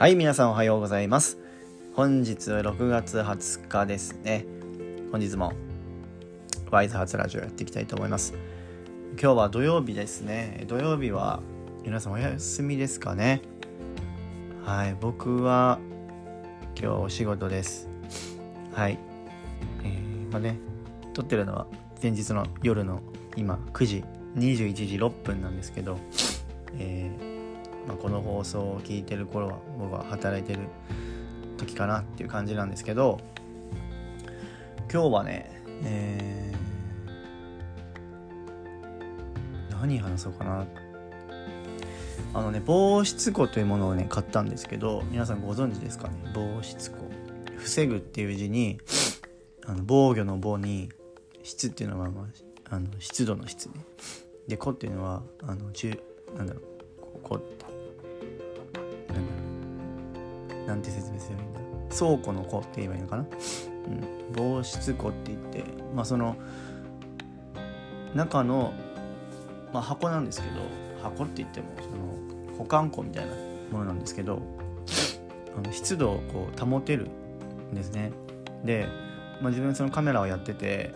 はい皆さんおはようございます。本日6月20日ですね。本日もワイズ初ラジオやっていきたいと思います。今日は土曜日ですね。土曜日は皆さんお休みですかね。はい僕は今日お仕事です。はい。えー、まあね撮ってるのは前日の夜の今9時21時6分なんですけどえーまあ、この放送を聞いてる頃は僕は働いてる時かなっていう感じなんですけど今日はね、えー、何話そうかな。あのね防湿庫というものをね買ったんですけど皆さんご存知ですかね？防湿庫防ぐっていう字にあの防御の防に湿っていうのは、まあ、の湿度の湿ね。で子っていうのはあの中なんだろうなんて説明すればいいんだ。倉庫の庫って言えばいいのかな、うん、防湿庫って言ってまあその中の、まあ、箱なんですけど箱って言ってもその保管庫みたいなものなんですけどあの湿度をこう保てるんですね。で、まあ、自分そのカメラをやってて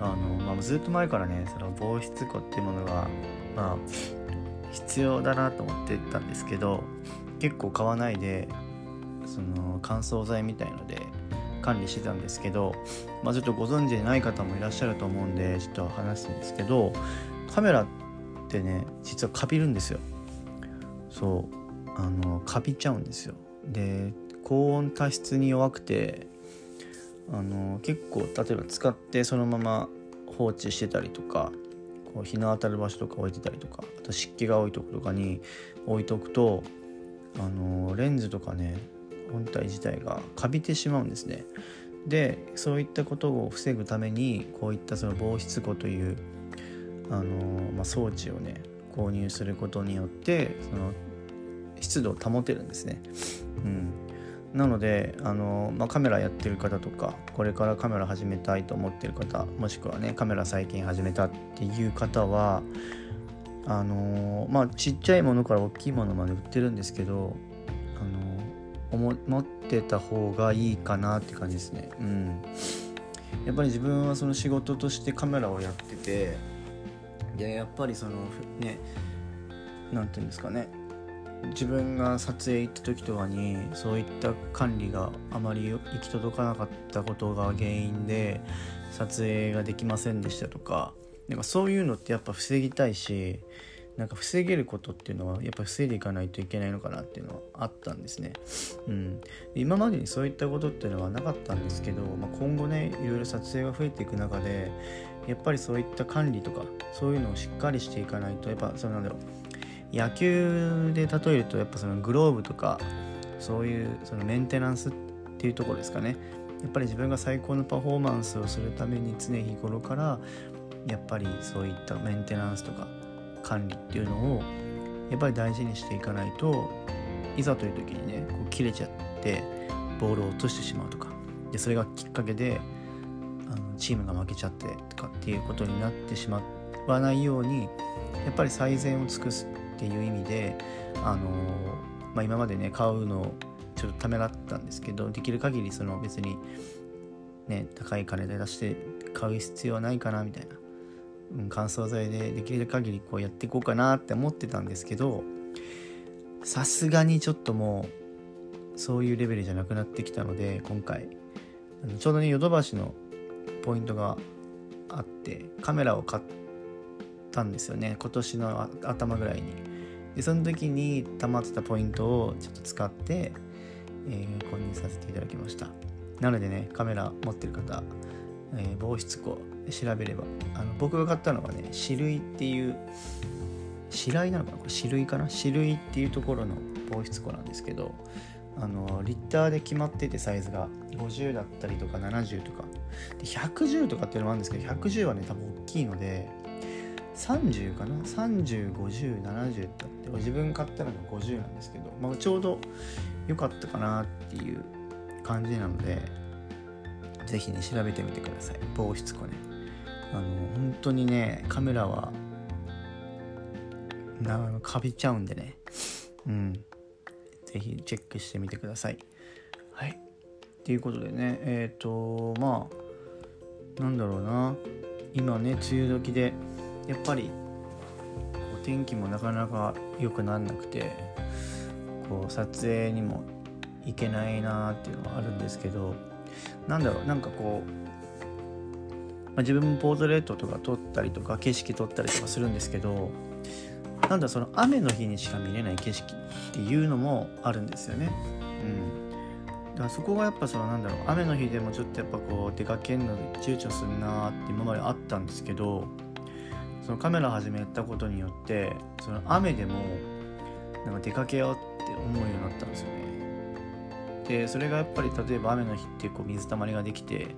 あの、まあ、ずっと前からねその防湿庫っていうものが、まあ、必要だなと思ってたんですけど結構買わないでその乾燥剤みたいので管理してたんですけど、まあ、ちょっとご存知でない方もいらっしゃると思うんでちょっと話すんですけどカメラってね実はカビるんですよ。そう。あのカビちゃうんですよ。で高温多湿に弱くてあの結構例えば使ってそのまま放置してたりとかこう日の当たる場所とか置いてたりとかあと湿気が多いとことかに置いとくとあのレンズとかね本体自体がカビてしまうんですねでそういったことを防ぐためにこういったその防湿庫というあの、まあ、装置をね購入することによってその湿度を保てるんですね。うん、なのであの、まあ、カメラやってる方とかこれからカメラ始めたいと思ってる方もしくはねカメラ最近始めたっていう方はあのまあちっちゃいものから大きいものまで売ってるんですけどあの持ってた方がいいかなって感じですね。うん。やっぱり自分はその仕事としてカメラをやっててでやっぱりそのね何て言うんですかね。自分が撮影行った時とかにそういった管理があまり行き届かなかったことが原因で撮影ができませんでしたとかなんかそういうのってやっぱ防ぎたいしなんか防げることっていうのはやっぱ防いでいかないといけないのかなっていうのはあったんですね。うん、今までにそういったことっていうのはなかったんですけど、まあ、今後ねいろいろ撮影が増えていく中でやっぱりそういった管理とかそういうのをしっかりしていかないとやっぱそうなんだろう野球で例えるとやっぱそのグローブとかそういうそのメンテナンスっていうところですかねやっぱり自分が最高のパフォーマンスをするために常日頃からやっぱりそういったメンテナンスとか管理っていうのをやっぱり大事にしていかないといざという時にねこう切れちゃってボールを落としてしまうとか。でそれがきっかけであのチームが負けちゃってとかっていうことになってしまわないようにやっぱり最善を尽くすっていう意味であの、まあ、今までね買うのをちょっとためらったんですけどできる限りその別にね高い金で出して買う必要はないかなみたいな。乾燥剤でできる限りこうやっていこうかなって思ってたんですけどさすがにちょっともうそういうレベルじゃなくなってきたので今回。ちょうどねヨドバシのポイントがあってカメラを買ったんですよね。今年の頭ぐらいに。でその時に溜まってたポイントをちょっと使って、えー、購入させていただきました。なのでねカメラ持ってる方えー、防湿庫調べれば。あの僕が買ったのはね種類っていう白井なのかな？これ種類かな？種類っていうところの防湿庫なんですけどあのリッターで決まっててサイズが。50だったりとか70とか。で110とかっていうのもあるんですけど110はね多分大きいので30かな？305070だって。自分買ったのが50なんですけど、まあ、ちょうど良かったかなっていう感じなのでぜひね調べてみてください。防湿庫ね。あの本当にねカメラはなかびちゃうんでねうん是非チェックしてみてください。はい。ということでねえっ、ー、とまあなんだろうな今ね梅雨時でやっぱりこう天気もなかなか良くなんなくてこう撮影にも行けないなっていうのはあるんですけどなんだろうなんかこう、まあ、自分もポートレートとか撮ったりとか景色撮ったりとかするんですけどなんだその雨の日にしか見れない景色っていうのもあるんですよね。うん、だからそこがやっぱそのなんだろう雨の日でもちょっとやっぱこう出かけるので躊躇するなって今まであったんですけどそのカメラ始めたことによってその雨でもなんか出かけようって思うようになったんですよね。でそれがやっぱり例えば雨の日ってこう水たまりができて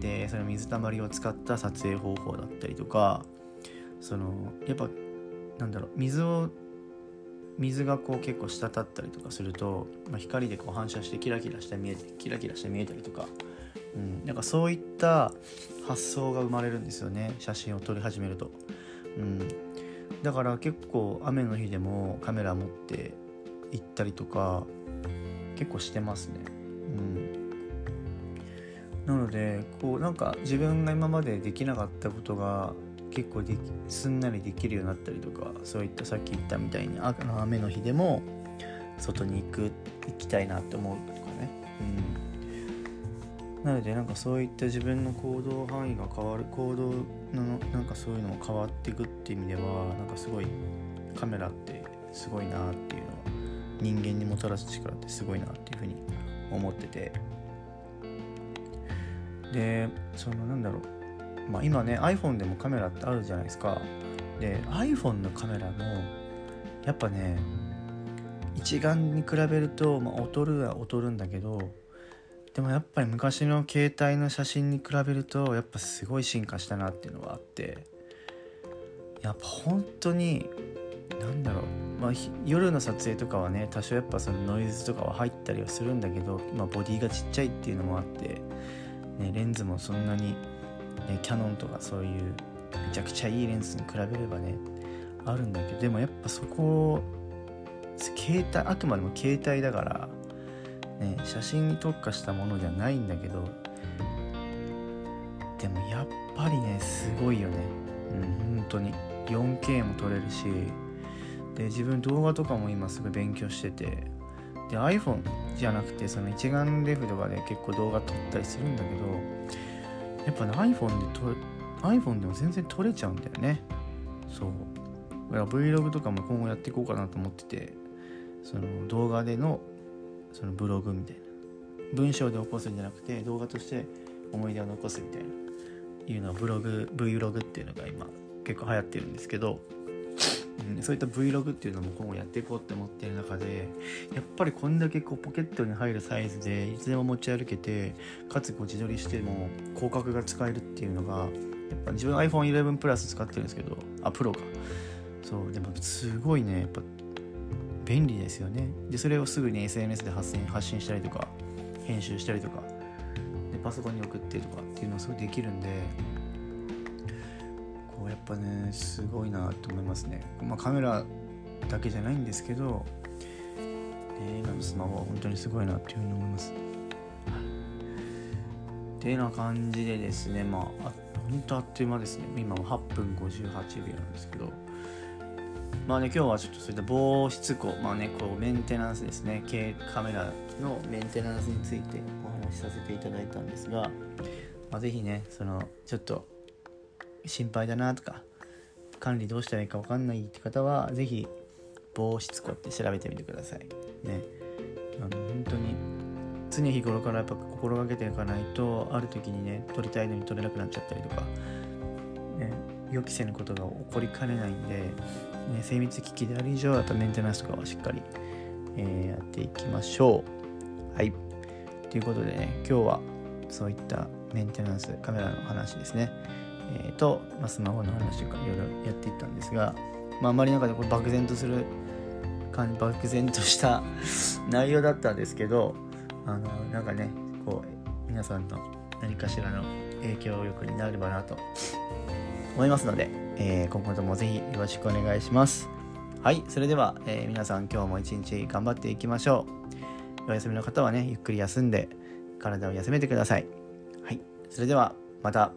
でその水たまりを使った撮影方法だったりとかそのやっぱなんだろう水を水がこう結構滴ったりとかすると、まあ、光でこう反射してキラキラして見えてキラキラして見えたりとか、うん、なんかそういった発想が生まれるんですよね写真を撮り始めると、うん、だから結構雨の日でもカメラ持って行ったりとか結構してますね。うん、なのでこうなんか自分が今までできなかったことが結構できすんなりできるようになったりとかそういったさっき言ったみたいに雨の日でも外に行く行きたいなって思うとかね。うん、なのでなんかそういった自分の行動範囲が変わる行動のなんかそういうのも変わっていくっていう意味ではなんかすごいカメラってすごいなっていうのは人間にもたらす力ってすごいなっていうふうに思っててでそのなんだろう、まあ、今ね iPhone でもカメラってあるじゃないですか。で iPhone のカメラもやっぱね一眼に比べると、まあ、劣るは劣るんだけどでもやっぱり昔の携帯の写真に比べるとやっぱすごい進化したなっていうのはあってやっぱ本当になんだろう。まあ、夜の撮影とかはね多少やっぱそのノイズとかは入ったりはするんだけど、まあ、ボディがちっちゃいっていうのもあって、ね、レンズもそんなに、ね、キャノンとかそういうめちゃくちゃいいレンズに比べればねあるんだけどでもやっぱそこ携帯あくまでも携帯だから、ね、写真に特化したものじゃないんだけどでもやっぱりねすごいよね。うん本当に。4K も撮れるしで自分動画とかも今すぐ勉強しててで iPhone じゃなくてその一眼レフとかで結構動画撮ったりするんだけどやっぱね iPhone で撮 iPhone でも全然撮れちゃうんだよね。そう。だから Vlog とかも今後やっていこうかなと思っててその動画でのそのブログみたいな。文章で起こすんじゃなくて動画として思い出を残すみたいな。いうのはブログ Vlog っていうのが今結構流行ってるんですけどうん、そういった Vlog っていうのも今後やっていこうって思ってる中でやっぱりこんだけこうポケットに入るサイズでいつでも持ち歩けてかつこう自撮りしても広角が使えるっていうのがやっぱ自分 iPhone11 プラス使ってるんですけどあプロか。そうでもすごいねやっぱ便利ですよね。でそれをすぐに SNS で発信発信したりとか編集したりとかでパソコンに送ってとかっていうのをすごいできるんでこうやっぱねすごいなと思いますね、まあ、カメラだけじゃないんですけど、え今のスマホは本当にすごいなっていうふうに思います。てな感じでですねまあ本当あっという間ですね。今は8分58秒なんですけど。まあね今日はちょっとそういった防湿庫まあねこうメンテナンスですね。カメラのメンテナンスについてお話しさせていただいたんですが、まあ、是非ねそのちょっと心配だなとか管理どうしたらいいか分かんないって方は是非防湿庫って調べてみてください。ね。あの本当に常日頃からやっぱ心がけていかないとある時にね撮りたいのに撮れなくなっちゃったりとか、ね、予期せぬことが起こりかねないんで、ね、精密機器である以上やっぱメンテナンスとかはしっかり、えー、やっていきましょう。はい。ということでね今日はそういったメンテナンスカメラの話ですね。えー、と、まあ、スマホの話とかいろいろやっていったんですが、まあ、あまり中でこれ漠然とする感じ漠然とした内容だったんですけどあのなんかねこう皆さんの何かしらの影響力になればなと思いますので、えー、今後ともぜひよろしくお願いします。はいそれでは、えー、皆さん今日も一日頑張っていきましょう。お休みの方はねゆっくり休んで体を休めてください。はいそれではまた。